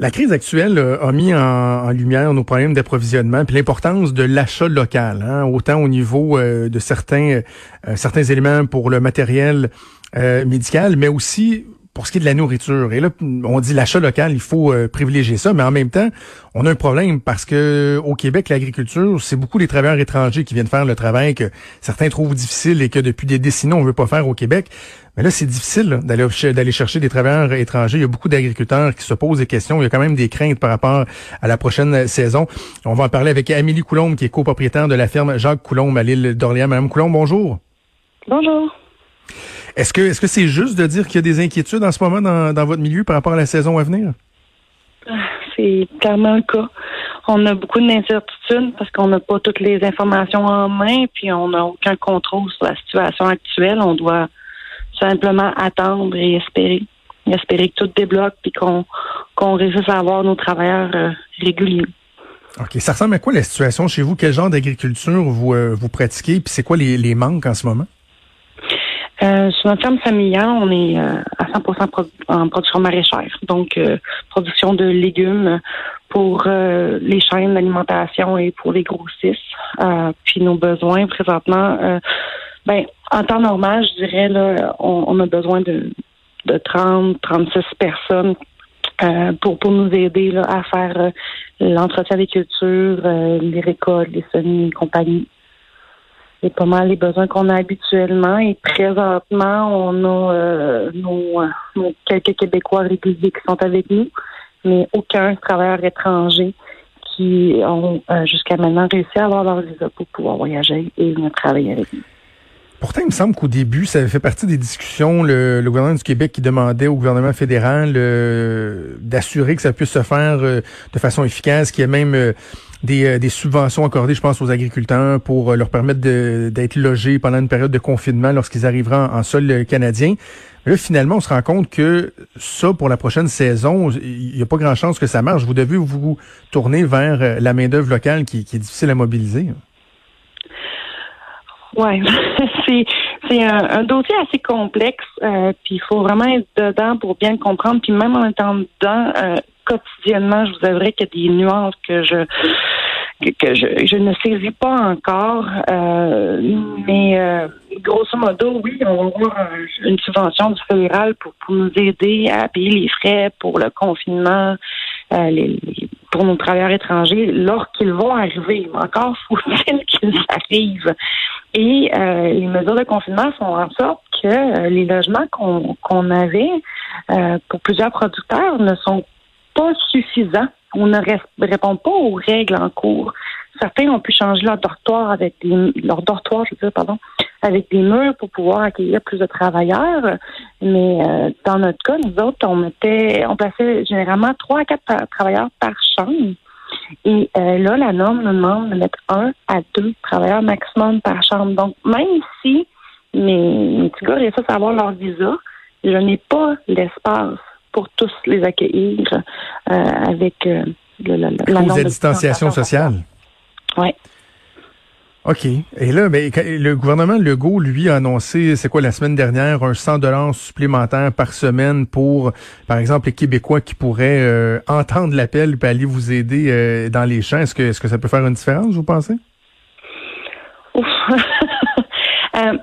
La crise actuelle a mis en, lumière nos problèmes d'approvisionnement puis l'importance de l'achat local, hein, autant au niveau de certains certains éléments pour le matériel médical, mais aussi pour ce qui est de la nourriture. Et là, on dit l'achat local, il faut euh, privilégier ça, mais en même temps, on a un problème parce que au Québec, l'agriculture, c'est beaucoup les travailleurs étrangers qui viennent faire le travail que certains trouvent difficile et que depuis des décennies, on veut pas faire au Québec. Mais là, c'est difficile d'aller d'aller chercher des travailleurs étrangers. Il y a beaucoup d'agriculteurs qui se posent des questions. Il y a quand même des craintes par rapport à la prochaine saison. On va en parler avec Amélie Coulombe, qui est copropriétaire de la ferme Jacques Coulombe à l'île d'Orléans. Madame Coulombe, bonjour. Bonjour. Est-ce que est-ce que c'est juste de dire qu'il y a des inquiétudes en ce moment dans, dans votre milieu par rapport à la saison à venir? Ah, c'est clairement le cas. On a beaucoup d'incertitudes parce qu'on n'a pas toutes les informations en main, puis on n'a aucun contrôle sur la situation actuelle. On doit simplement attendre et espérer. Espérer que tout débloque puis qu'on réussisse à avoir nos travailleurs euh, réguliers. OK. Ça ressemble à quoi la situation chez vous? Quel genre d'agriculture vous, euh, vous pratiquez? Puis c'est quoi les, les manques en ce moment? Euh, sur notre ferme familiale, on est euh, à 100% en production maraîchère, donc euh, production de légumes pour les chaînes d'alimentation et pour les grossistes. puis nos besoins présentement, ben en temps normal, je dirais là, on, a besoin de, de 30, 36 personnes pour, pour nous aider là, à faire l'entretien des cultures, les récoltes, les semis et compagnie c'est pas mal les besoins qu'on a habituellement. Et présentement, on a euh, nos, nos, quelques Québécois réguliers qui sont avec nous, mais aucun travailleur étranger qui ont euh, jusqu'à maintenant réussi à avoir leur visa pour pouvoir voyager et venir travailler avec nous. Pourtant, il me semble qu'au début, ça avait fait partie des discussions, le, gouvernement du Québec qui demandait au gouvernement fédéral euh, d'assurer que ça puisse se faire euh, de façon efficace, qu'il y ait même euh, des, des, subventions accordées, je pense, aux agriculteurs pour leur permettre d'être logés pendant une période de confinement lorsqu'ils arriveront en, sol canadien. Mais là, finalement, on se rend compte que ça, pour la prochaine saison, il n'y a pas grand chance que ça marche. Vous devez vous tourner vers la main-d'œuvre locale qui, qui est difficile à mobiliser. Ouais, c'est c'est un, dossier assez complexe, euh, puis il faut vraiment être dedans pour bien comprendre. Puis même en étant dedans, euh, quotidiennement, je vous avouerai qu'il y a des nuances que je que, je, je, ne saisis pas encore. Euh, mais euh, grosso modo, oui, on va avoir une subvention du fédéral pour, pour nous aider à payer les frais pour le confinement, euh, les, pour nos travailleurs étrangers lorsqu'ils vont arriver. Encore faut-il qu'ils arrivent. Et euh, les mesures de confinement font en sorte que euh, les logements qu'on qu'on avait euh, pour plusieurs producteurs ne sont pas suffisants On ne répond pas aux règles en cours. Certains ont pu changer leur dortoir avec des leur dortoir, je veux dire, pardon, avec des murs pour pouvoir accueillir plus de travailleurs. Mais dans notre cas, nous autres, on mettait, on plaçait généralement trois à quatre travailleurs par chambre. Et euh, là, la norme nous demande de mettre un à deux travailleurs maximum par chambre. Donc, même si mes, mes petits gars réussissent à avoir leur visa, je n'ai pas l'espace pour tous les accueillir euh, avec euh, le, la, la, la distanciation sociale. Oui. OK. Et là, ben, le gouvernement Legault, lui, a annoncé, c'est quoi, la semaine dernière, un 100 dollars supplémentaire par semaine pour, par exemple, les Québécois qui pourraient euh, entendre l'appel et aller vous aider euh, dans les champs. Est-ce que, est-ce que ça peut faire une différence, vous pensez? Euh,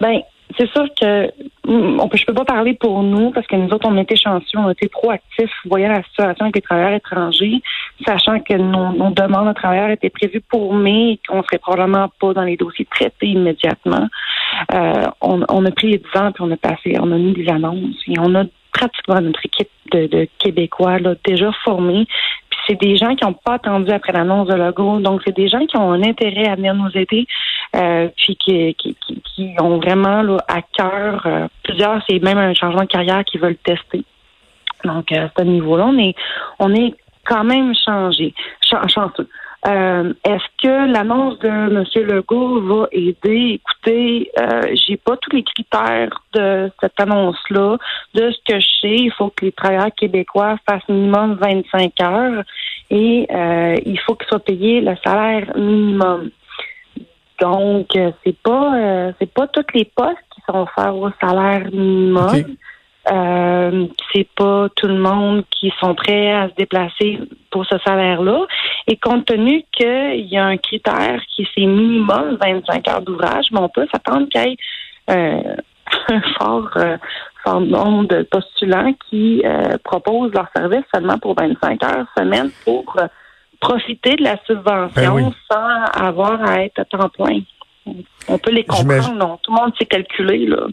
ben, c'est sûr que mm, on peut, je peux pas parler pour nous parce que nous autres, on était chanceux, on était proactifs, voyant la situation avec les travailleurs étrangers, sachant que nos, demandes de travailleurs étaient prévues pour mai et qu'on serait probablement pas dans les dossiers traités immédiatement. Euh, on, a pris les devants puis on a passé, on a mis des annonces et on a pratiquement notre équipe de, de Québécois là, déjà formée c'est des gens qui n'ont pas attendu après l'annonce de logo. Donc, c'est des gens qui ont un intérêt à venir nous aider, euh, puis qui, qui, qui, ont vraiment là, à cœur euh, plusieurs, c'est même un changement de carrière qui veulent tester. Donc, à ce niveau-là, on est, on est quand même changé, chanceux. Euh, est-ce que l'annonce de M. Legault va aider? Écoutez, euh, j'ai pas tous les critères de cette annonce-là. De ce que je sais, il faut que les travailleurs québécois fassent minimum 25 heures et euh, il faut qu'ils soient payés le salaire minimum. Donc, c'est pas c'est pas tous les postes qui sont offerts au salaire minimum. Euh, c'est pas tout le monde qui sont prêts à se déplacer pour ce salaire-là. Et compte tenu qu'il y a un critère qui est minimum 25 heures d'ouvrage, mais on peut s'attendre qu'il y ait euh, un fort, euh, fort nombre de postulants qui euh, proposent leur service seulement pour 25 heures semaine pour profiter de la subvention ben sans avoir à être à temps plein on peut les comprendre. Non, tout le monde s'est calculé là.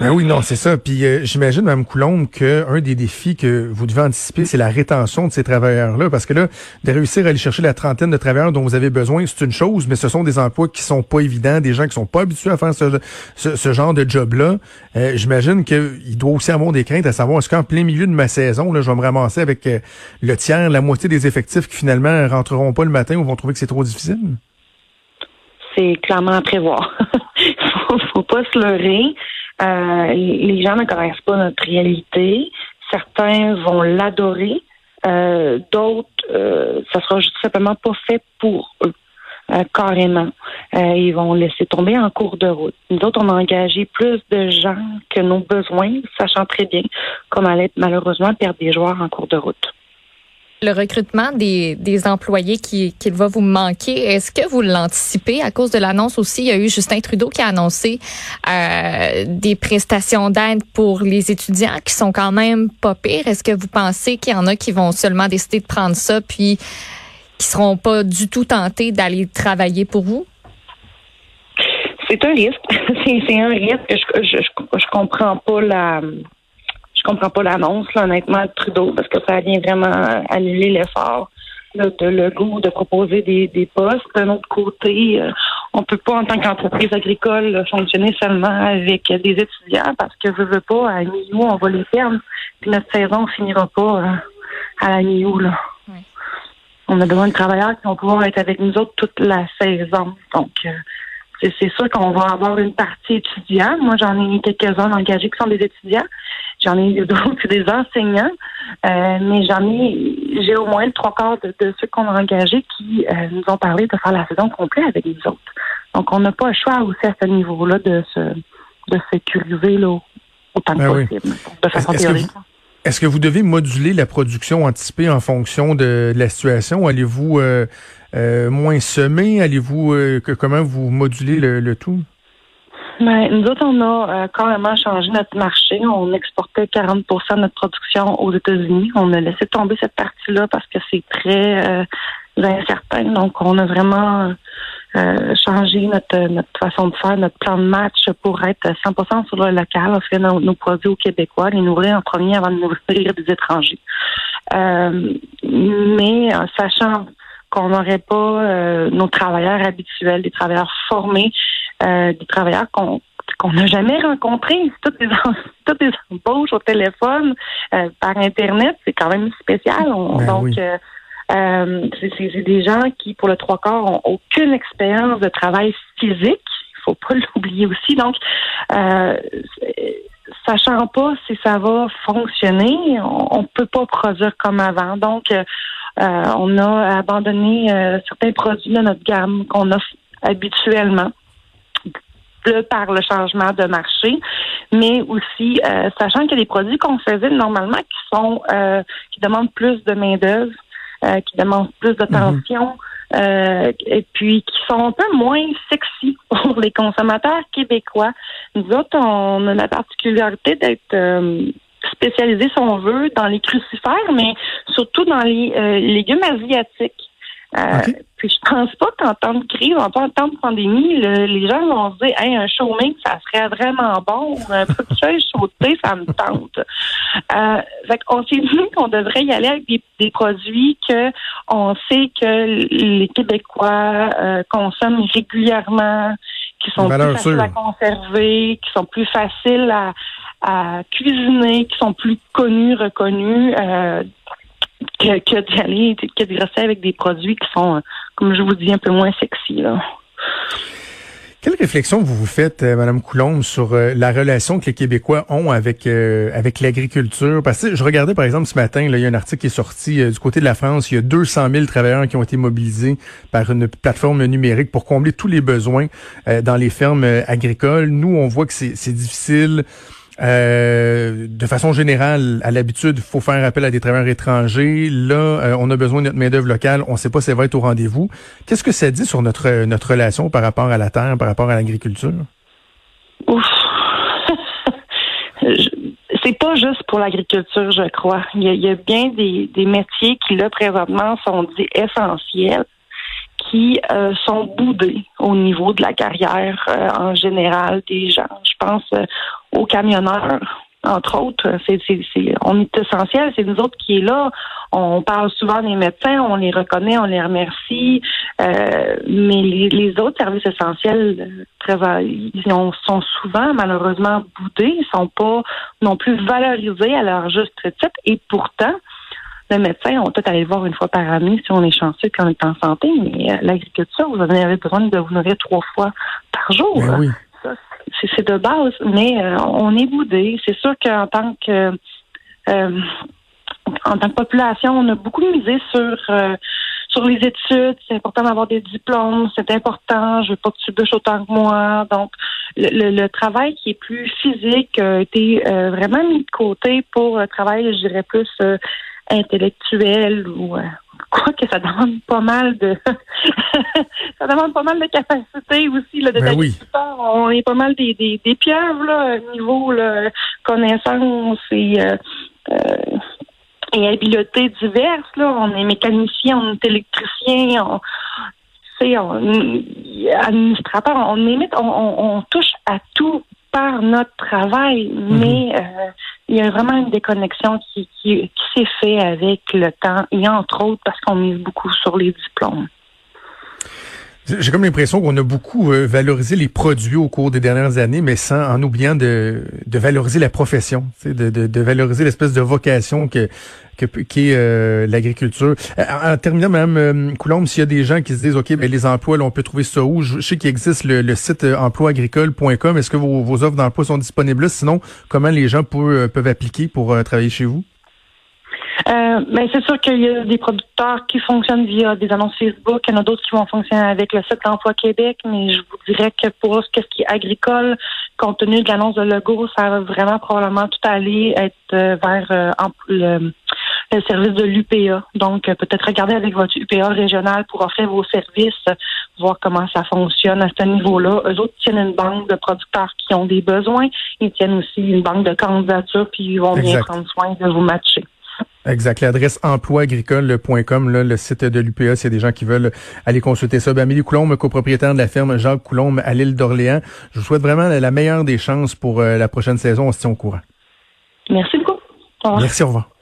Ben oui, non, c'est ça. Puis euh, j'imagine, Mme Coulombe, qu'un des défis que vous devez anticiper, c'est la rétention de ces travailleurs-là, parce que là, de réussir à aller chercher la trentaine de travailleurs dont vous avez besoin, c'est une chose, mais ce sont des emplois qui sont pas évidents, des gens qui sont pas habitués à faire ce, genre de job-là. Euh, j'imagine qu'il doit aussi avoir des craintes à savoir est-ce qu'en plein milieu de ma saison, là, je vais me ramasser avec euh, le tiers, la moitié des effectifs qui finalement rentreront pas le matin ou vont trouver que c'est trop difficile? C'est clairement à prévoir. faut, faut pas se leurrer. Euh, les gens ne connaissent pas notre réalité. Certains vont l'adorer. Euh, d'autres, euh, ça sera juste simplement pas fait pour eux. Euh, carrément. ils vont laisser tomber en cours de route. Nous autres, on a engagé plus de gens que nos besoins, sachant très bien qu'on allait malheureusement perdre des joueurs en cours de route le recrutement des, des employés qui, qui va vous manquer, est-ce que vous l'anticipez à cause de l'annonce aussi? Il y a eu Justin Trudeau qui a annoncé euh, des prestations d'aide pour les étudiants qui sont quand même pas pires. Est-ce que vous pensez qu'il y en a qui vont seulement décider de prendre ça puis qui seront pas du tout tentés d'aller travailler pour vous? C'est un risque. C'est un risque. Je, je, je, je comprends pas la comprends pas l'annonce, honnêtement, de Trudeau, parce que ça vient vraiment annuler l'effort de le goût de proposer des, des postes. D'un autre côté, euh, on peut pas, en tant qu'entreprise agricole, fonctionner seulement avec des étudiants parce que je veux pas, à mi on va les perdre, puis notre saison finira pas euh, à la mi là. On a besoin de travailleurs qui vont pouvoir être avec nous autres toute la saison. Donc, euh, c'est sûr qu'on va avoir une partie étudiante. Moi, j'en ai quelques-uns engagés qui sont des étudiants. J'en ai d'autres des enseignants. Euh, mais j'en ai, j'ai au moins le trois quarts de, ceux qu'on a engagés qui euh, nous ont parlé de faire la saison complète avec les autres. Donc, on n'a pas le choix aussi à ce niveau-là de se, de sécuriser là, autant que ben possible, de façon théorique. Est-ce que vous devez moduler la production anticipée en fonction de, la situation? Allez-vous euh, moins semer? Allez-vous comment vous modulez le, tout? Ben, nous autres, on a carrément changé notre marché. On exportait 40% de notre production aux États-Unis. On a laissé tomber cette partie-là parce que c'est très incertain. Donc, on a vraiment euh, changer notre, notre façon de faire, notre plan de match pour être 100% sur le local, offrir nos, produits aux Québécois, les nourrir en premier avant de nourrir des étrangers. Euh, mais en sachant qu'on n'aurait pas euh, nos travailleurs habituels, des travailleurs formés, des travailleurs qu'on qu'on n'a jamais rencontrés. Toutes les, toutes les embauches au téléphone, par Internet, c'est quand même spécial. Ben donc, euh, c'est des gens qui, pour le trois quarts, ont aucune expérience de travail physique. Il faut pas l'oublier aussi. Donc, euh, sachant pas si ça va fonctionner, on, ne peut pas produire comme avant. Donc, euh, on a abandonné euh, certains produits de notre gamme qu'on offre habituellement par le changement de marché, mais aussi euh, sachant qu'il y a des produits qu'on faisait normalement qui sont qui demandent plus de main d'œuvre euh, qui demandent plus d'attention. Euh, et puis qui sont un peu moins sexy pour les consommateurs québécois. Nous autres, on a la particularité d'être euh, spécialisés, si on veut, dans les crucifères, mais surtout dans les légumes asiatiques. Euh, puis je pense pas qu'en temps de crise, en temps de pandémie, les gens vont se dire hey, un chômage, ça serait vraiment bon, un peu de sautée, ça me tente. Euh, fait on s'est dit qu'on devrait y aller avec des, produits que on sait que les Québécois euh, consomment régulièrement, qui sont plus faciles à conserver, qui sont plus faciles à, à cuisiner, qui sont plus connus, reconnus. Euh, que, que que de rester avec des produits qui sont, comme je vous dis, un peu moins sexy. Là. Quelle réflexion vous vous faites, euh, Madame Coulombe, sur euh, la relation que les Québécois ont avec euh, avec l'agriculture? Parce que je regardais, par exemple, ce matin, là, il y a un article qui est sorti du côté de la France. Il y a 200 000 travailleurs qui ont été mobilisés par une plateforme numérique pour combler tous les besoins dans les fermes agricoles. Nous, on voit que c'est difficile Euh, de façon générale, à l'habitude, il faut faire appel à des travailleurs étrangers. Là, euh, on a besoin de notre main-d'œuvre locale. On ne sait pas si elle va être au rendez-vous. Qu'est-ce que ça dit sur notre, notre relation par rapport à la terre, par rapport à l'agriculture? Ouf. c'est pas juste pour l'agriculture, je crois. Il y a, bien des, métiers qui, là, présentement, sont dits essentiels, qui euh, sont boudés au niveau de la carrière euh, en général des gens. Je pense euh, aux camionneurs, entre autres. C'est, c'est, c'est, on est essentiel, c'est nous autres qui est là. On parle souvent des médecins, on les reconnaît, on les remercie, mais les, autres services essentiels très, ils sont souvent malheureusement boudés, ils sont pas non plus valorisés à leur juste titre, et pourtant, le médecin, on peut aller le voir une fois par année si on est chanceux qu'on est en santé, mais euh, l'agriculture, vous avez besoin de vous nourrir trois fois par jour. Ben oui. C'est de base, mais euh, on est boudé. C'est sûr qu'en tant que euh, en tant que population, on a beaucoup misé sur sur les études. C'est important d'avoir des diplômes. C'est important. Je veux pas que tu bûches autant que moi. Donc, le, le, travail qui est plus physique a été vraiment mis de côté pour le travail, je dirais plus intellectuel ou quoi que ça demande pas mal de ça demande pas mal de capacité aussi là, de ben On est pas mal des, des, des pieuvres là, niveau là, connaissance et euh, euh, et habiletés diverses. Là. On est mécanicien, on est électricien, on, on administrateur, on, on touche à tout par notre travail, mhm. mais euh, il y a vraiment une déconnexion qui, qui, qui s'est fait avec le temps, et entre autres parce qu'on mise beaucoup sur les diplômes. J'ai comme l'impression qu'on a beaucoup euh, valorisé les produits au cours des dernières années, mais sans en oubliant de, de valoriser la profession, de, de, de valoriser l'espèce de vocation que, que qu'est euh, l'agriculture. Euh, en, terminant, Mme Coulombe, s'il y a des gens qui se disent, OK, ben, les emplois, là, on peut trouver ça où? Je, sais qu'il existe le, site emploiagricole.com. Est-ce que vos, vos offres d'emploi sont disponibles? Là? Sinon, comment les gens peuvent, peuvent appliquer pour travailler chez vous? Euh, ben, c'est sûr qu'il y a des producteurs qui fonctionnent via des annonces Facebook. Il y en a d'autres qui vont fonctionner avec le site d'emploi Québec, mais je vous dirais que pour ce qui est agricole, compte tenu de l'annonce de logo, ça va vraiment probablement tout aller être euh, vers euh, le, service de l'UPA. Donc, peut-être regarder avec votre UPA régional pour offrir vos services, voir comment ça fonctionne à ce niveau-là. Eux autres tiennent une banque de producteurs qui ont des besoins. Ils tiennent aussi une banque de candidatures, puis ils vont bien prendre soin de vous matcher. Exact. L'adresse emploiagricole.com, le site de l'UPA, s'il y a des gens qui veulent aller consulter ça. Ben, Amélie Coulombe, copropriétaire de la ferme Jacques Coulombe à l'île d'Orléans. Je vous souhaite vraiment la meilleure des chances pour euh, la prochaine saison. On se tient au courant. Merci beaucoup. Merci, au revoir.